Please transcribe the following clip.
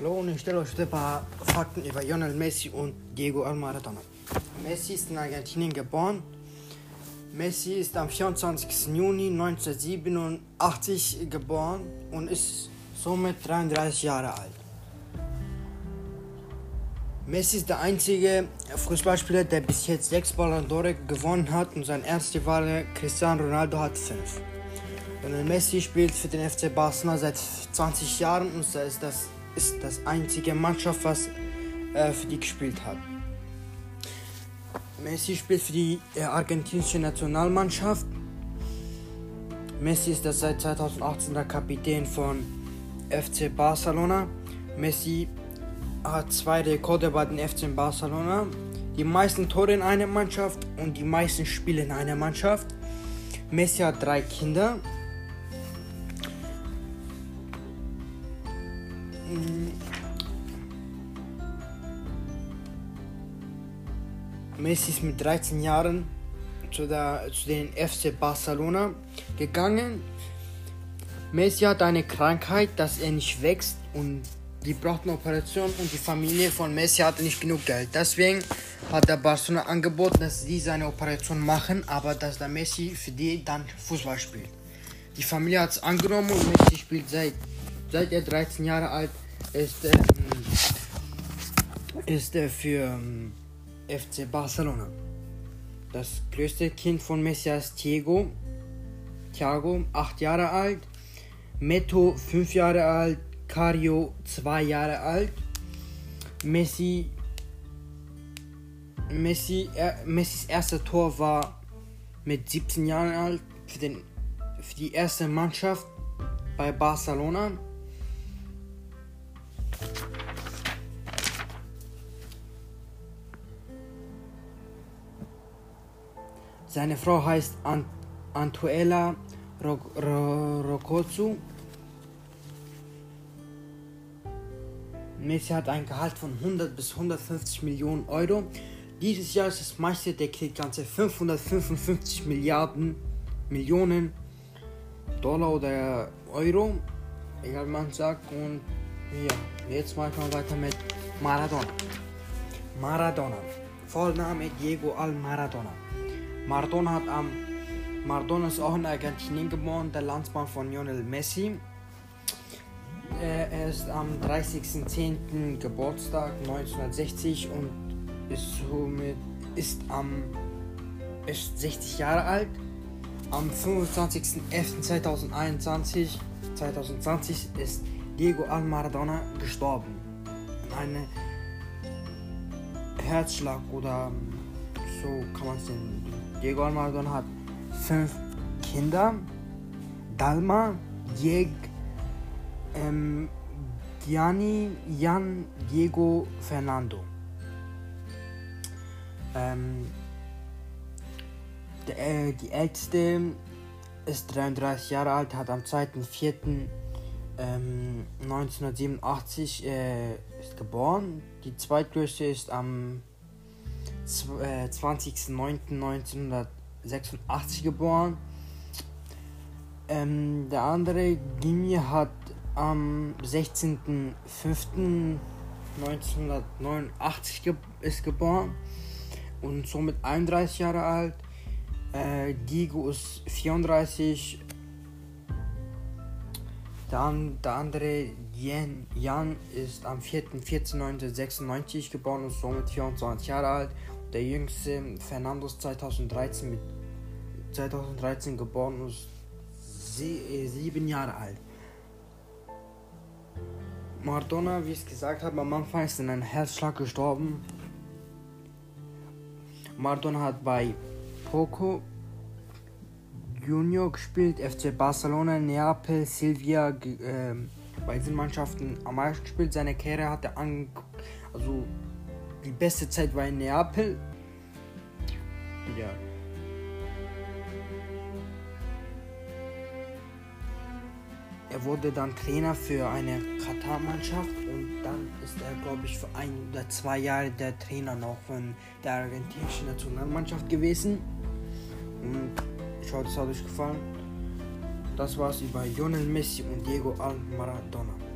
Hallo und ich stelle euch ein paar Fakten über Lionel Messi und Diego Maradona. Messi ist in Argentinien geboren. Messi ist am 24. Juni 1987 geboren und ist somit 33 Jahre alt. Messi ist der einzige Fußballspieler, der bis jetzt sechs Ballon d'Or gewonnen hat und sein erster war Cristiano Ronaldo hat fünf. Lionel Messi spielt für den FC Barcelona seit 20 Jahren und ist das, ist das einzige Mannschaft, was äh, für die gespielt hat. Messi spielt für die äh, argentinische Nationalmannschaft. Messi ist das seit 2018 der Kapitän von FC Barcelona. Messi hat zwei Rekorde bei den FC Barcelona. Die meisten Tore in einer Mannschaft und die meisten Spiele in einer Mannschaft. Messi hat drei Kinder. Messi ist mit 13 Jahren zu, der, zu den FC Barcelona gegangen. Messi hat eine Krankheit, dass er nicht wächst und die braucht eine Operation und die Familie von Messi hatte nicht genug Geld. Deswegen hat der Barcelona angeboten, dass sie seine Operation machen, aber dass der Messi für die dann Fußball spielt. Die Familie hat es angenommen und Messi spielt seit, seit er 13 Jahre alt ist, ähm, ist er für ähm, FC Barcelona. Das größte Kind von Messi ist Thiago. Thiago, 8 Jahre alt. Meto, 5 Jahre alt. Cario, 2 Jahre alt. Messi, Messi, er, Messis erstes Tor war mit 17 Jahren alt für, den, für die erste Mannschaft bei Barcelona. Seine Frau heißt Ant Antuela Rocozzu. Messi hat ein Gehalt von 100 bis 150 Millionen Euro. Dieses Jahr ist das meiste, der kriegt ganze 555 Milliarden Millionen Dollar oder Euro, egal wie man sagt. Und ja, jetzt machen wir weiter mit Maradona. Maradona. Vollname Diego Al Maradona. Maradona hat am Maradona ist auch in Argentinien geboren, der Landsmann von Lionel Messi. Er ist am 30.10. Geburtstag 1960 und ist somit ist am ist 60 Jahre alt. Am 25.11.2021 2020 ist Diego Al Maradona gestorben. Eine Herzschlag oder so kann man es nennen. Diego Al Maradona hat fünf Kinder. Dalma, Jeg, ähm, Gianni, Jan, Diego, Fernando. Ähm, der, äh, die älteste ist 33 Jahre alt, hat am 2.4. Ähm, 1987 äh, ist geboren. Die zweitgrößte ist am 20.09.1986 geboren. Ähm, der andere, Gimi, hat am 16.05.1989 ge ist geboren und somit 31 Jahre alt. Äh, Diego ist 34. Dann der andere Jan, Jan ist am 4.14.1996 geboren und somit 24 Jahre alt. Der jüngste Fernando ist 2013 mit 2013 geboren und ist äh, sieben Jahre alt. Maradona, wie ich es gesagt habe, am Anfang ist in einem Herzschlag gestorben. Maradona hat bei Poco Junior gespielt, FC Barcelona, Neapel, Silvia, äh, bei diesen Mannschaften am meisten gespielt. Seine Karriere hatte an, also die beste Zeit war in Neapel. Ja. Er wurde dann Trainer für eine Katar-Mannschaft und dann ist er, glaube ich, für ein oder zwei Jahre der Trainer noch von der argentinischen Nationalmannschaft gewesen. Und ich hoffe, es hat euch gefallen. Das war's über Lionel Messi und Diego Al Maradona.